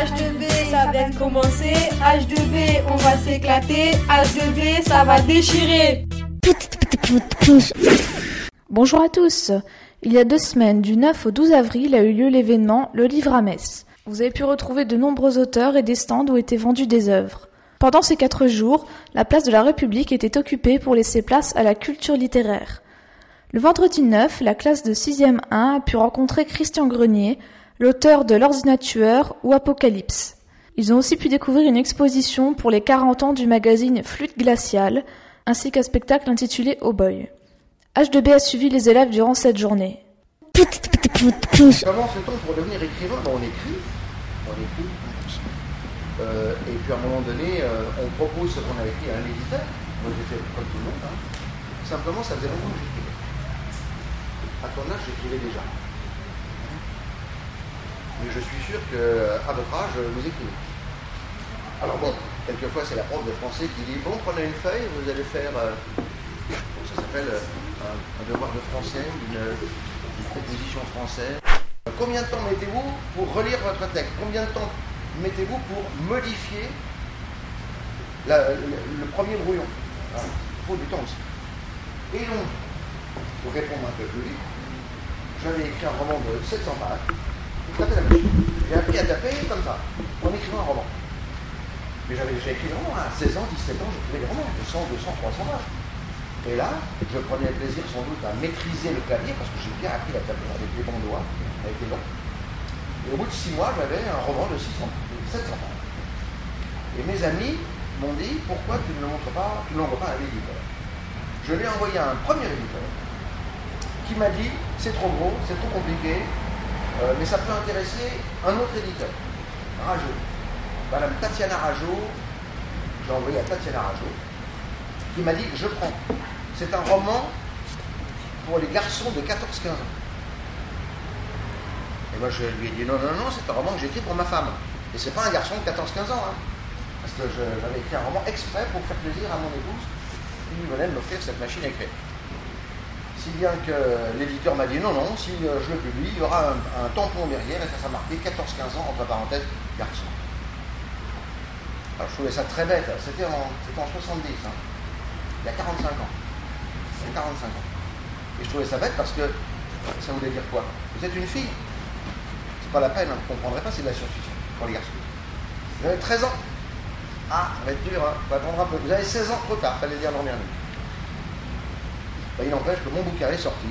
H2B, ça vient de commencer. H2B, on va s'éclater. H2B, ça va déchirer. Bonjour à tous. Il y a deux semaines, du 9 au 12 avril, a eu lieu l'événement Le Livre à Metz. Vous avez pu retrouver de nombreux auteurs et des stands où étaient vendues des œuvres. Pendant ces quatre jours, la place de la République était occupée pour laisser place à la culture littéraire. Le vendredi 9, la classe de 6e 1 a pu rencontrer Christian Grenier, l'auteur de L'Ordinateur ou Apocalypse. Ils ont aussi pu découvrir une exposition pour les 40 ans du magazine Flûte glaciale, ainsi qu'un spectacle intitulé Oh Boy. H2B a suivi les élèves durant cette journée. Comment fait-on pour devenir écrivain Ben, On écrit, on écrit, euh, et puis à un moment donné, euh, on propose ce qu'on a écrit à un éditeur. Moi j'ai fait comme tout le monde. hein. Simplement, ça faisait longtemps que j'écrivais. À ton âge, j'écrivais déjà. Mais je suis sûr qu'à votre âge, vous écrivez. Alors bon, quelquefois c'est la prof de français qui dit Bon, prenez une feuille, vous allez faire. euh, ça s'appelle euh, un, devoir de français, une, proposition française. Combien de temps mettez-vous pour relire votre texte? Combien de temps mettez-vous pour modifier le, premier brouillon? Il faut du temps aussi. Et donc, pour répondre un peu plus vite, j'avais écrit un roman de 700 pages. J'ai appris à taper comme ça, en écrivant un roman. Mais j'avais déjà écrit romans. À 16 ans, 17 ans, j'écrivais des romans de 100, 200, 300 pages. Et là, je prenais plaisir sans doute à maîtriser le clavier parce que j'ai bien appris à taper avec les bons doigts, avec les dents. Et au bout de 6 mois, j'avais un roman de 600, de 700 pages. Et mes amis m'ont dit pourquoi tu ne le montres pas, tu ne l'envoies pas à l'éditeur? Je lui ai envoyé à un premier éditeur qui m'a dit c'est trop gros, c'est trop compliqué, euh, mais ça peut intéresser un autre éditeur, Rajo. Madame Tatiana Rajo, j'ai envoyé à Tatiana Rajo, qui m'a dit je prends. C'est un roman pour les garçons de 14-15 ans. Et moi je lui ai dit non, non, non, c'est un roman que j'ai écrit pour ma femme. Et c'est pas un garçon de 14-15 ans. hein. Parce que j'avais écrit un roman exprès pour faire plaisir à mon épouse qui venait de m'offrir cette machine à écrire. Si bien que l'éditeur m'a dit non, non, si euh, je le publie, il y aura un, tampon derrière et ça sera marqué 14-15 ans, entre parenthèses, garçon. Alors je trouvais ça très bête, c'était en, en 70, hein. il y a 45 ans. Il y a 45 ans. Et je trouvais ça bête parce que ça voulait dire quoi? Vous êtes une fille C'est pas la peine, hein, vous ne comprendrez pas, c'est de la science-fiction pour les garçons. Vous avez 13 ans Ah, ça va être dur, hein. faut attendre un peu. Vous avez 16 ans trop tard, fallait dire l'an dernier. Ben, il n'empêche que mon bouquin est sorti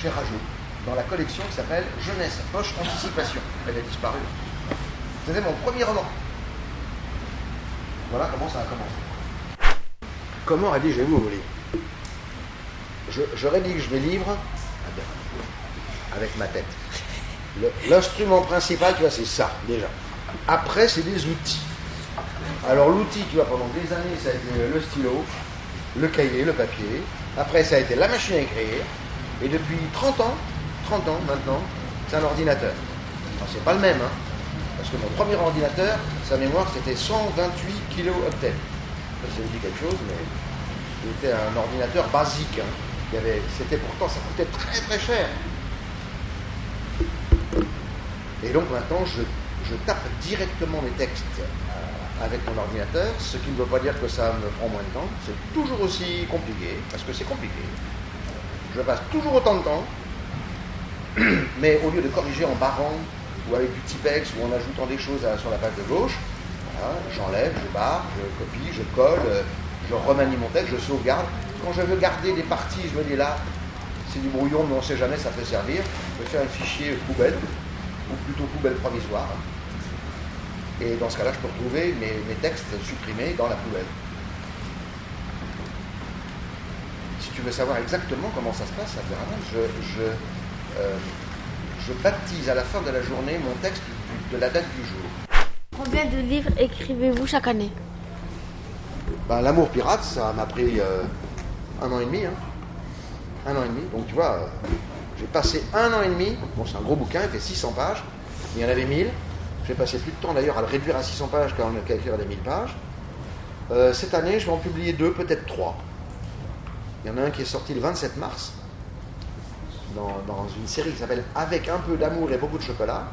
chez Rajo, dans la collection qui s'appelle Jeunesse, Poche Anticipation. Elle a disparu. C'était mon premier roman. Voilà comment ça a commencé. Comment rédigez-vous vos livres je, je rédige mes livres ah avec ma tête. L'instrument principal, tu vois, c'est ça, déjà. Après, c'est des outils. Alors, l'outil, tu vois, pendant des années, ça a été le stylo, le cahier, le papier. Après, ça a été la machine à écrire. Et depuis 30 ans, 30 ans maintenant, c'est un ordinateur. Alors, c'est pas le même, hein. Parce que mon premier ordinateur, sa mémoire, c'était 128 kilo. Ça, vous dit quelque chose, mais c'était un ordinateur basique. hein. C'était pourtant, ça coûtait très très cher. Et donc maintenant, je, tape directement mes textes avec mon ordinateur, ce qui ne veut pas dire que ça me prend moins de temps. C'est toujours aussi compliqué, parce que c'est compliqué. Je passe toujours autant de temps, mais au lieu de corriger en barrant ou avec du Tipex ou en ajoutant des choses sur la page de gauche, j'enlève, je barre, je copie, je colle, euh, je remanie mon texte, je sauvegarde. Quand je veux garder des parties, je me dis là, c'est du brouillon, mais on ne sait jamais, ça peut servir. Je fais un fichier poubelle, ou plutôt poubelle provisoire. Et dans ce cas-là, je peux retrouver mes, mes textes supprimés dans la poubelle. Si tu veux savoir exactement comment ça se passe, je, je, euh, je baptise à la fin de la journée mon texte de la date du jour. Combien de livres écrivez-vous chaque année? Ben, L'amour pirate, ça m'a pris euh, un an et demi. hein. Un an et demi. Donc tu vois, euh, j'ai passé un an et demi. Bon, c'est un gros bouquin, il fait 600 pages. Il y en avait 1000. J'ai passé plus de temps d'ailleurs à le réduire à 600 pages qu'à écrire des 1000 pages. Euh, cette année, je vais en publier deux, peut-être trois. Il y en a un qui est sorti le 27 mars, dans, une série qui s'appelle Avec un peu d'amour et beaucoup de chocolat.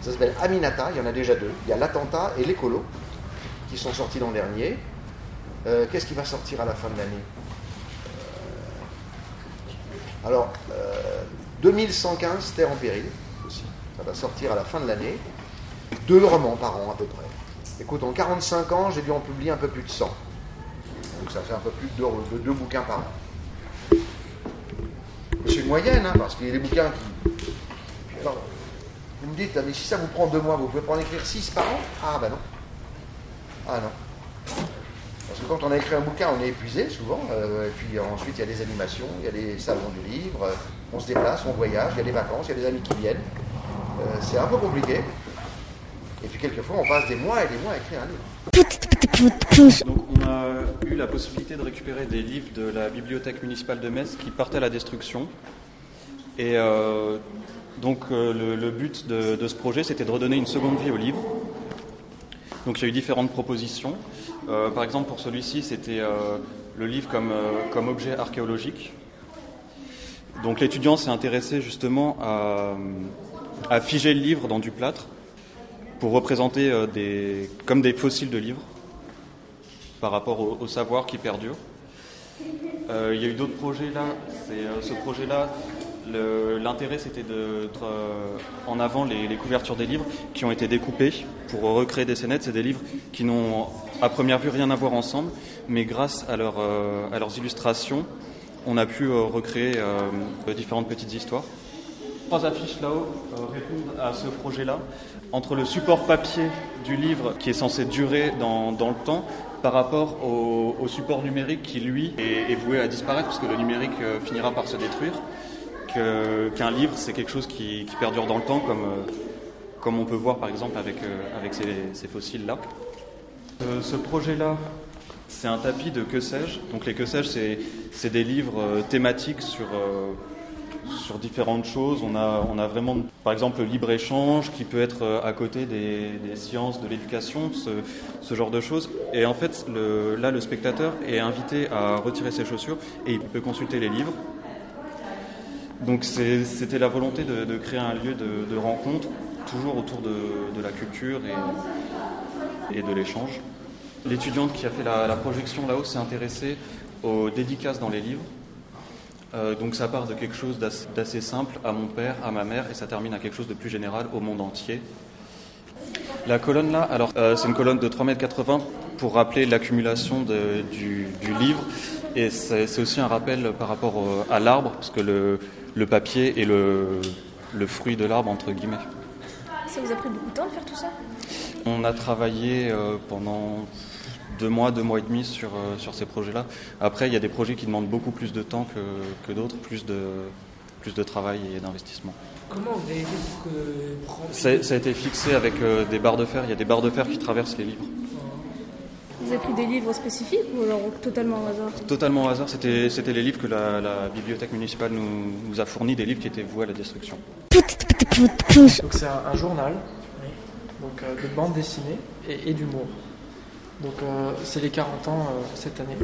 Ça s'appelle Aminata, il y en a déjà deux. Il y a l'attentat et l'écolo qui sont sortis l'an dernier. Euh, Qu'est-ce qui va sortir à la fin de l'année? Euh, Alors, euh, 2115 Terre en péril aussi. Ça va sortir à la fin de l'année. Deux romans par an à peu près. Écoute, en 45 ans, j'ai dû en publier un peu plus de 100. Donc ça fait un peu plus de deux, de deux bouquins par an. C'est une moyenne, hein, parce qu'il y a des bouquins qui. Vous me dites, ah, mais si ça vous prend deux mois, vous pouvez pas en écrire six par an? Ah, ben non. Ah, non. Parce que quand on a écrit un bouquin, on est épuisé souvent. euh, et puis ensuite, il y a des animations, il y a des salons du livre, euh, on se déplace, on voyage, il y a des vacances, il y a des amis qui viennent. Euh, c'est un peu compliqué. Et puis quelquefois, on passe des mois et des mois à écrire un livre. Donc on a eu la possibilité de récupérer des livres de la bibliothèque municipale de Metz qui partaient à la destruction. Et euh, donc euh, le, but de, ce projet, c'était de redonner une seconde vie aux livres. Donc il y a eu différentes propositions. Euh, par exemple, pour celui-ci, c'était le livre comme, objet archéologique. Donc l'étudiant s'est intéressé justement à figer le livre dans du plâtre pour représenter euh, des, comme des fossiles de livres par rapport au, savoir qui perdure. Euh, il y a eu d'autres projets là. C'est, euh, ce projet-là, l'intérêt c'était de mettre en avant les, couvertures des livres qui ont été découpées pour recréer des scénettes. C'est des livres qui n'ont à première vue rien à voir ensemble, mais grâce à, à leurs illustrations, on a pu recréer différentes petites histoires. Trois affiches là-haut euh, répondent à ce projet-là. Entre le support papier du livre qui est censé durer dans, dans le temps par rapport au, support numérique qui, lui, est, voué à disparaître parce que le numérique euh, finira par se détruire. Qu'un livre, c'est quelque chose qui, qui perdure dans le temps, comme, euh, comme on peut voir par exemple avec, avec ces, fossiles-là. Ce projet-là, c'est un tapis de que sais-je. Donc les que sais-je, c'est- des livres thématiques sur, sur différentes choses. On a, vraiment, par exemple, le libre-échange qui peut être euh, à côté des, sciences, de l'éducation, ce, genre de choses. Et en fait, là, le spectateur est invité à retirer ses chaussures et il peut consulter les livres. Donc c'était la volonté de, créer un lieu de, rencontre, toujours autour de, la culture et, de l'échange. L'étudiante qui a fait la projection là-haut s'est intéressée aux dédicaces dans les livres. Euh, donc ça part de quelque chose d'assez simple à mon père, à ma mère, et ça termine à quelque chose de plus général au monde entier. La colonne là, alors euh, c'est une colonne de 3,80 m pour rappeler l'accumulation du, du livre, et c'est c'est aussi un rappel par rapport au- à l'arbre, parce que le, le papier est le, le fruit de l'arbre entre guillemets. Ça vous a pris beaucoup de temps de faire tout ça? On a travaillé euh, pendant deux mois, deux mois et demi sur, euh, sur ces projets-là. Après, il y a des projets qui demandent beaucoup plus de temps que, que d'autres, plus de, plus de travail et d'investissement. Comment vous avez fait pour que Ça, ça a été fixé avec euh, des barres de fer. Il y a des barres de fer qui traversent les livres. Vous avez pris des livres spécifiques ou alors totalement au hasard Totalement au hasard, c'était c'était les livres que la, la bibliothèque municipale nous, nous a fournis, des livres qui étaient voués à la destruction. Donc c'est un, un journal, donc euh, de bande dessinée et, et d'humour. Donc euh, c'est les 40 ans euh, cette année.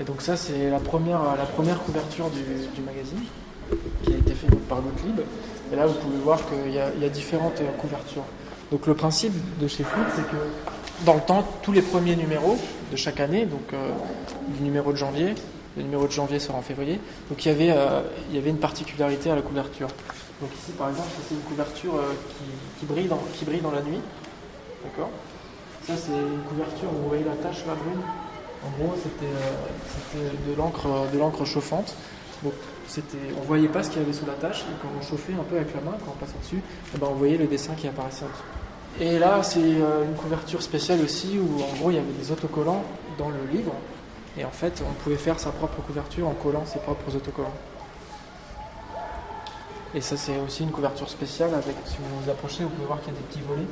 Et donc ça c'est la première, la première couverture du, du magazine qui a été faite par Gottlieb. Et là vous pouvez voir qu'il y, y a différentes euh, couvertures. Donc le principe de chez Foot c'est que dans le temps, tous les premiers numéros de chaque année, donc du numéro de janvier, le numéro de janvier sera en février, donc il y avait, il y avait une particularité à la couverture. Donc ici, par exemple, c'est une couverture qui, qui brille dans, qui brille dans la nuit. D'accord? Ça, c'est une couverture, vous voyez la tache là, brune En gros, c'était euh, de l'encre euh, de l'encre chauffante. Donc, on voyait pas ce qu'il y avait sous la tache, et quand on chauffait un peu avec la main, quand on passait dessus, eh ben, on voyait le dessin qui apparaissait en dessous. Et là, c'est euh, une couverture spéciale aussi, où en gros, il y avait des autocollants dans le livre. Et en fait, on pouvait faire sa propre couverture en collant ses propres autocollants. Et ça, c'est aussi une couverture spéciale avec, si vous vous approchez, vous pouvez voir qu'il y a des petits volets.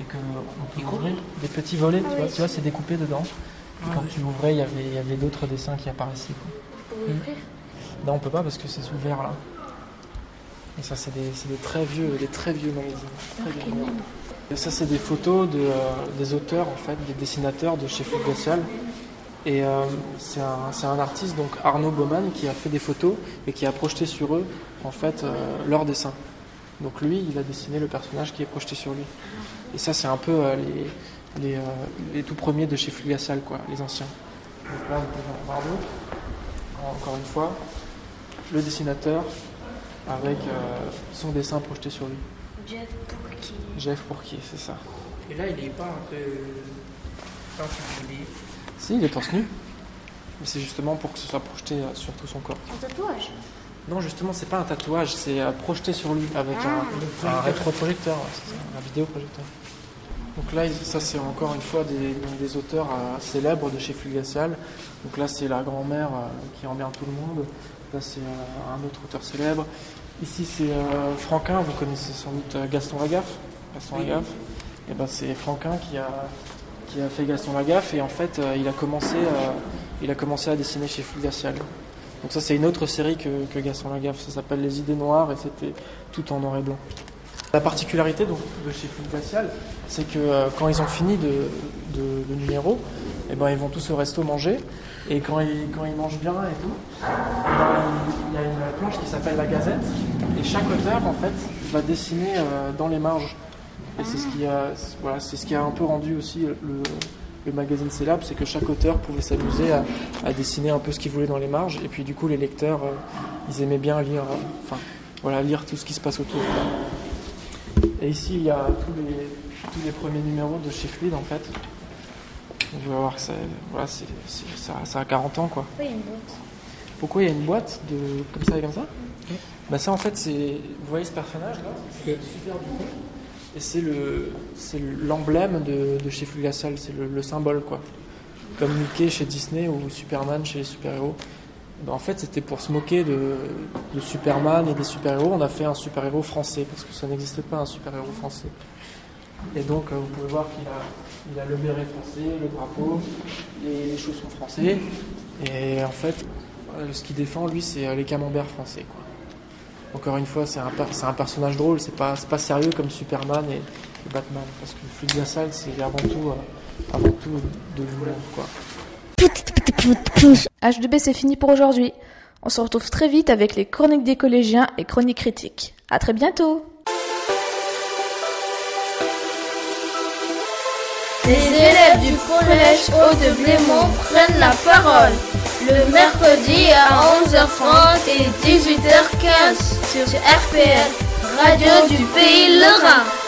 Et que on peut ouvrir des petits volets, tu vois, tu vois, c'est découpé dedans. Et quand tu ouvrais, il y avait, il y avait d'autres dessins qui apparaissaient. quoi. Non, on peut pas parce que c'est sous verre là. Et ça, c'est des, très vieux, des très vieux magazines. Très vieux. Et ça, c'est des photos de, euh, des auteurs, en fait, des dessinateurs de chez Social. Et euh, c'est un, c'est un artiste, donc Arnaud Baumann, qui a fait des photos et qui a projeté sur eux, en fait, euh, leurs dessins. Donc lui, il a dessiné le personnage qui est projeté sur lui. Et ça, c'est un peu euh, les, les, euh, les tout premiers de chez Flugacial, quoi, les anciens. Donc là, vous pouvez en voir d'autres. Encore une fois, le dessinateur avec euh, son dessin projeté sur lui. Jeff Pourki. Jeff Pourquier, c'est ça. Et là, il est pas un peu particulier. Si, il est torse nu. Mais c'est justement pour que ce soit projeté sur tout son corps. Un tatouage. Non, justement, c'est pas un tatouage, c'est euh, projeté sur lui avec un, un rétroprojecteur, ouais, un vidéoprojecteur. Donc là, ça c'est encore une fois des, des auteurs euh, célèbres de chez Fulgacial. Donc là, c'est la grand-mère euh, qui emmerde tout le monde. Là, c'est euh, un autre auteur célèbre. Ici, c'est euh, Franquin, vous connaissez sans doute Gaston Lagaffe. Gaston Lagaffe. Et ben, c'est Franquin qui a, qui a fait Gaston Lagaffe et en fait, euh, il, a commencé, euh, il a commencé à dessiner chez Fulgacial. Donc ça c'est une autre série que, que Gaston Lagaffe, ça s'appelle Les idées noires et c'était tout en noir et blanc. La particularité donc, de chez Fulgacial, c'est que euh, quand ils ont fini de, de, numéro, eh ben, ils vont tous au resto manger et quand ils, quand ils mangent bien et tout, eh ben, il il y a une planche qui s'appelle la Gazette et chaque auteur en fait va dessiner euh, dans les marges. Et c'est ce qui a, voilà, c'est ce qui a un peu rendu aussi le, le magazine célèbre, c'est que chaque auteur pouvait s'amuser à, à dessiner un peu ce qu'il voulait dans les marges. Et puis du coup, les lecteurs, euh, ils aimaient bien lire, euh, enfin, voilà, lire tout ce qui se passe autour. Et ici, il y a tous les, tous les premiers numéros de chez Fluide, en fait. On va voir que ça, voilà, c'est, c'est- ça, ça a 40 ans, quoi. Oui, une boîte? Pourquoi il y a une boîte de comme ça et comme ça? Bah ça en fait c'est vous voyez ce personnage là? C'est super du coup et c'est le c'est l'emblème de, chez Fulgacial c'est le, le symbole quoi comme Mickey chez Disney ou Superman chez les super héros en fait c'était pour se moquer de, Superman et des super héros on a fait un super héros français parce que ça n'existait pas un super héros français et donc euh, vous pouvez voir qu'il a il a le béret français le drapeau les, les chaussons français et en fait euh, ce qu'il défend, lui, c'est euh, les camemberts français. Quoi. Encore une fois, c'est un, personnage drôle, c'est pas, sérieux comme Superman et, Batman. Parce que Fluidiasal, c'est avant tout, euh, avant tout de l'humour. Quoi. H2B c'est fini pour aujourd'hui. On se retrouve très vite avec les chroniques des collégiens et chroniques critiques. À très bientôt Les élèves du collège Haut de Blémont prennent la parole le mercredi à 11h30 et 18h15 sur RPL, Radio du Pays Lorrain.